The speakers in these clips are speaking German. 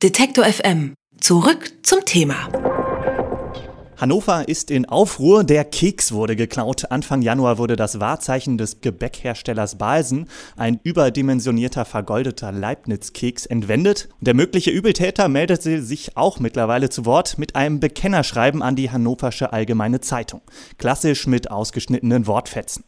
Detektor FM. Zurück zum Thema. Hannover ist in Aufruhr, der Keks wurde geklaut. Anfang Januar wurde das Wahrzeichen des Gebäckherstellers Balsen, ein überdimensionierter vergoldeter Leibniz-Keks, entwendet. Der mögliche Übeltäter meldete sich auch mittlerweile zu Wort mit einem Bekennerschreiben an die Hannoversche Allgemeine Zeitung. Klassisch mit ausgeschnittenen Wortfetzen.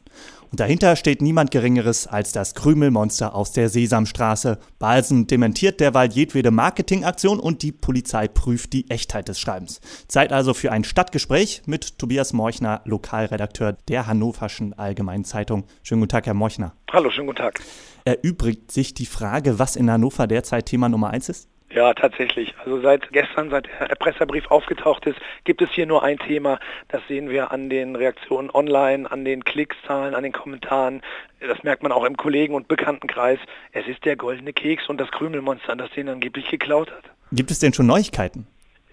Und dahinter steht niemand Geringeres als das Krümelmonster aus der Sesamstraße. Balsen dementiert derweil jedwede Marketingaktion und die Polizei prüft die Echtheit des Schreibens. Zeit also für ein Stadtgespräch mit Tobias Morchner, Lokalredakteur der Hannoverschen Allgemeinen Zeitung. Schönen guten Tag, Herr Morchner. Hallo, schönen guten Tag. Erübrigt sich die Frage, was in Hannover derzeit Thema Nummer eins ist? Ja, tatsächlich. Also seit gestern, seit der Erpresserbrief aufgetaucht ist, gibt es hier nur ein Thema. Das sehen wir an den Reaktionen online, an den Klickszahlen, an den Kommentaren. Das merkt man auch im Kollegen- und Bekanntenkreis. Es ist der goldene Keks und das Krümelmonster, das den angeblich geklaut hat. Gibt es denn schon Neuigkeiten?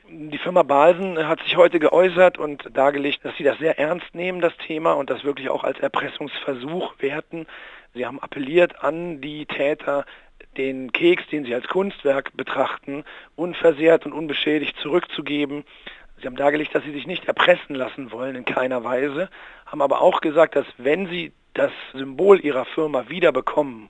Die Firma Balsen hat sich heute geäußert und dargelegt, dass sie das sehr ernst nehmen, das Thema, und das wirklich auch als Erpressungsversuch werten. Sie haben appelliert an die Täter, den Keks, den sie als Kunstwerk betrachten, unversehrt und unbeschädigt zurückzugeben. Sie haben dargelegt, dass sie sich nicht erpressen lassen wollen in keiner Weise, haben aber auch gesagt, dass wenn sie das Symbol ihrer Firma wiederbekommen,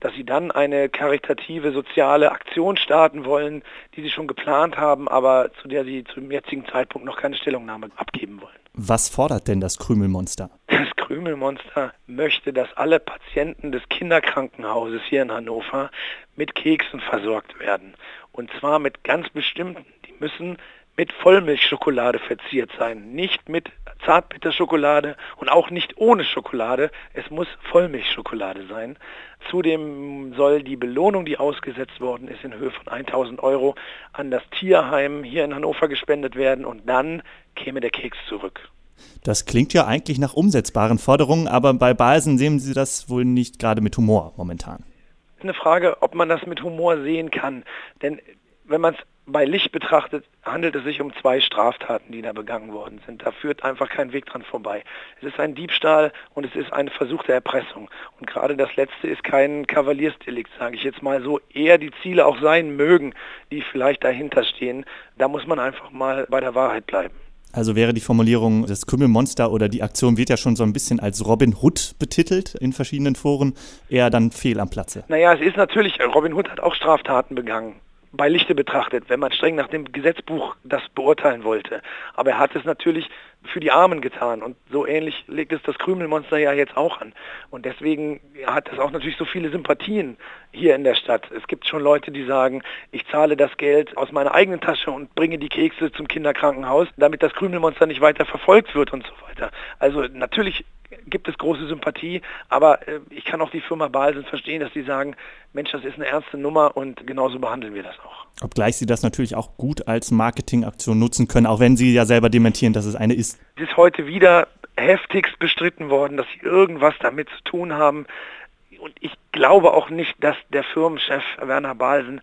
dass sie dann eine karitative soziale Aktion starten wollen, die sie schon geplant haben, aber zu der sie zum jetzigen Zeitpunkt noch keine Stellungnahme abgeben wollen. Was fordert denn das Krümelmonster? Krümelmonster möchte, dass alle Patienten des Kinderkrankenhauses hier in Hannover mit Keksen versorgt werden. Und zwar mit ganz bestimmten. Die müssen mit Vollmilchschokolade verziert sein, nicht mit Zartbitterschokolade und auch nicht ohne Schokolade. Es muss Vollmilchschokolade sein. Zudem soll die Belohnung, die ausgesetzt worden ist, in Höhe von 1000 Euro an das Tierheim hier in Hannover gespendet werden und dann käme der Keks zurück. Das klingt ja eigentlich nach umsetzbaren Forderungen, aber bei Balsen sehen Sie das wohl nicht gerade mit Humor momentan. Eine Frage, ob man das mit Humor sehen kann. Denn wenn man es bei Licht betrachtet, handelt es sich um zwei Straftaten, die da begangen worden sind. Da führt einfach kein Weg dran vorbei. Es ist ein Diebstahl und es ist ein Versuch der Erpressung. Und gerade das letzte ist kein Kavaliersdelikt, sage ich jetzt mal so. Eher die Ziele auch sein mögen, die vielleicht dahinter stehen. Da muss man einfach mal bei der Wahrheit bleiben. Also wäre die Formulierung, das Krümelmonster oder die Aktion wird ja schon so ein bisschen als Robin Hood betitelt in verschiedenen Foren, eher dann fehl am Platze. Naja, es ist natürlich, Robin Hood hat auch Straftaten begangen bei Lichte betrachtet, wenn man streng nach dem Gesetzbuch das beurteilen wollte. Aber er hat es natürlich für die Armen getan und so ähnlich legt es das Krümelmonster ja jetzt auch an. Und deswegen hat es auch natürlich so viele Sympathien hier in der Stadt. Es gibt schon Leute, die sagen, ich zahle das Geld aus meiner eigenen Tasche und bringe die Kekse zum Kinderkrankenhaus, damit das Krümelmonster nicht weiter verfolgt wird und so weiter. Also natürlich gibt es große Sympathie, aber äh, ich kann auch die Firma Balsen verstehen, dass sie sagen, Mensch, das ist eine ernste Nummer und genauso behandeln wir das auch. Obgleich Sie das natürlich auch gut als Marketingaktion nutzen können, auch wenn Sie ja selber dementieren, dass es eine ist. Es ist heute wieder heftigst bestritten worden, dass Sie irgendwas damit zu tun haben. Und ich glaube auch nicht, dass der Firmenchef Werner Balsen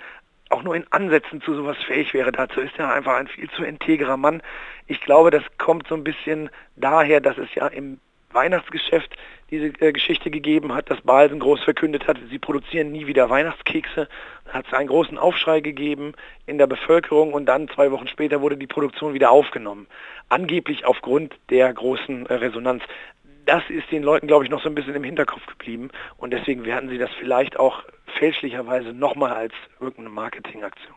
auch nur in Ansätzen zu sowas fähig wäre. Dazu ist er einfach ein viel zu integrer Mann. Ich glaube, das kommt so ein bisschen daher, dass es ja im Weihnachtsgeschäft diese äh, Geschichte gegeben hat, dass Balsen groß verkündet hat, sie produzieren nie wieder Weihnachtskekse. Hat es einen großen Aufschrei gegeben in der Bevölkerung und dann zwei Wochen später wurde die Produktion wieder aufgenommen. Angeblich aufgrund der großen äh, Resonanz. Das ist den Leuten, glaube ich, noch so ein bisschen im Hinterkopf geblieben und deswegen werden sie das vielleicht auch fälschlicherweise nochmal als irgendeine Marketingaktion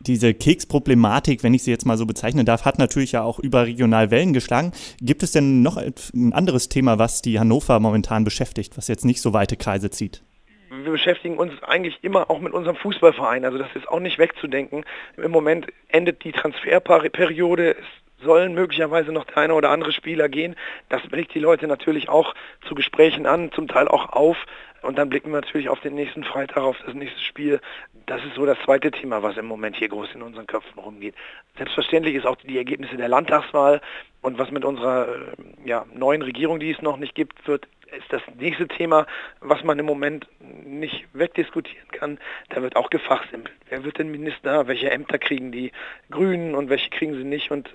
diese Keksproblematik, wenn ich sie jetzt mal so bezeichnen darf, hat natürlich ja auch überregional Wellen geschlagen. Gibt es denn noch ein anderes Thema, was die Hannover momentan beschäftigt, was jetzt nicht so weite Kreise zieht? wir beschäftigen uns eigentlich immer auch mit unserem Fußballverein. Also das ist auch nicht wegzudenken. Im Moment endet die Transferperiode. Sollen möglicherweise noch der eine oder andere Spieler gehen. Das regt die Leute natürlich auch zu Gesprächen an, zum Teil auch auf. Und dann blicken wir natürlich auf den nächsten Freitag, auf das nächste Spiel. Das ist so das zweite Thema, was im Moment hier groß in unseren Köpfen rumgeht. Selbstverständlich ist auch die Ergebnisse der Landtagswahl und was mit unserer äh, ja, neuen Regierung, die es noch nicht gibt, wird, ist das nächste Thema, was man im Moment nicht wegdiskutieren kann. Da wird auch gefachsimpelt. Wer wird denn Minister? Welche Ämter kriegen die Grünen und welche kriegen sie nicht? Und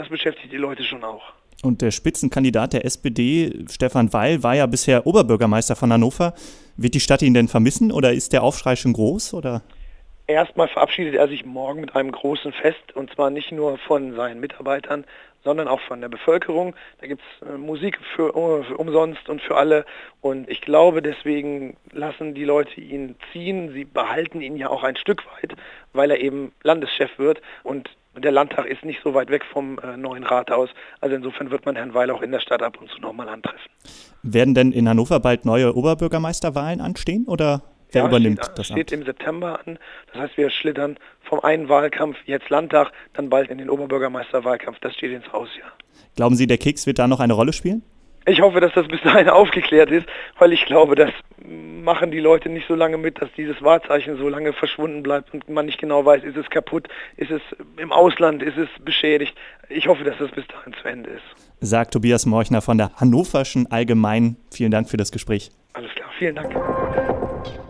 das beschäftigt die Leute schon auch. Und der Spitzenkandidat der SPD, Stefan Weil, war ja bisher Oberbürgermeister von Hannover. Wird die Stadt ihn denn vermissen oder ist der Aufschrei schon groß? Oder? Erstmal verabschiedet er sich morgen mit einem großen Fest und zwar nicht nur von seinen Mitarbeitern, sondern auch von der Bevölkerung. Da gibt es äh, Musik für, für, umsonst und für alle. Und ich glaube, deswegen lassen die Leute ihn ziehen. Sie behalten ihn ja auch ein Stück weit, weil er eben Landeschef wird. Und der Landtag ist nicht so weit weg vom äh, neuen Rathaus. Also insofern wird man Herrn Weil auch in der Stadt ab und zu nochmal antreffen. Werden denn in Hannover bald neue Oberbürgermeisterwahlen anstehen oder Wer ja, übernimmt steht, das steht im September an. Das heißt, wir schlittern vom einen Wahlkampf, jetzt Landtag, dann bald in den Oberbürgermeisterwahlkampf. Das steht ins Haus, ja. Glauben Sie, der Keks wird da noch eine Rolle spielen? Ich hoffe, dass das bis dahin aufgeklärt ist, weil ich glaube, das machen die Leute nicht so lange mit, dass dieses Wahrzeichen so lange verschwunden bleibt und man nicht genau weiß, ist es kaputt, ist es im Ausland, ist es beschädigt. Ich hoffe, dass das bis dahin zu Ende ist. Sagt Tobias Morchner von der Hannoverschen Allgemein. Vielen Dank für das Gespräch. Alles klar, vielen Dank.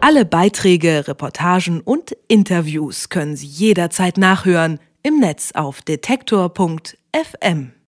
Alle Beiträge, Reportagen und Interviews können Sie jederzeit nachhören im Netz auf detektor.fm.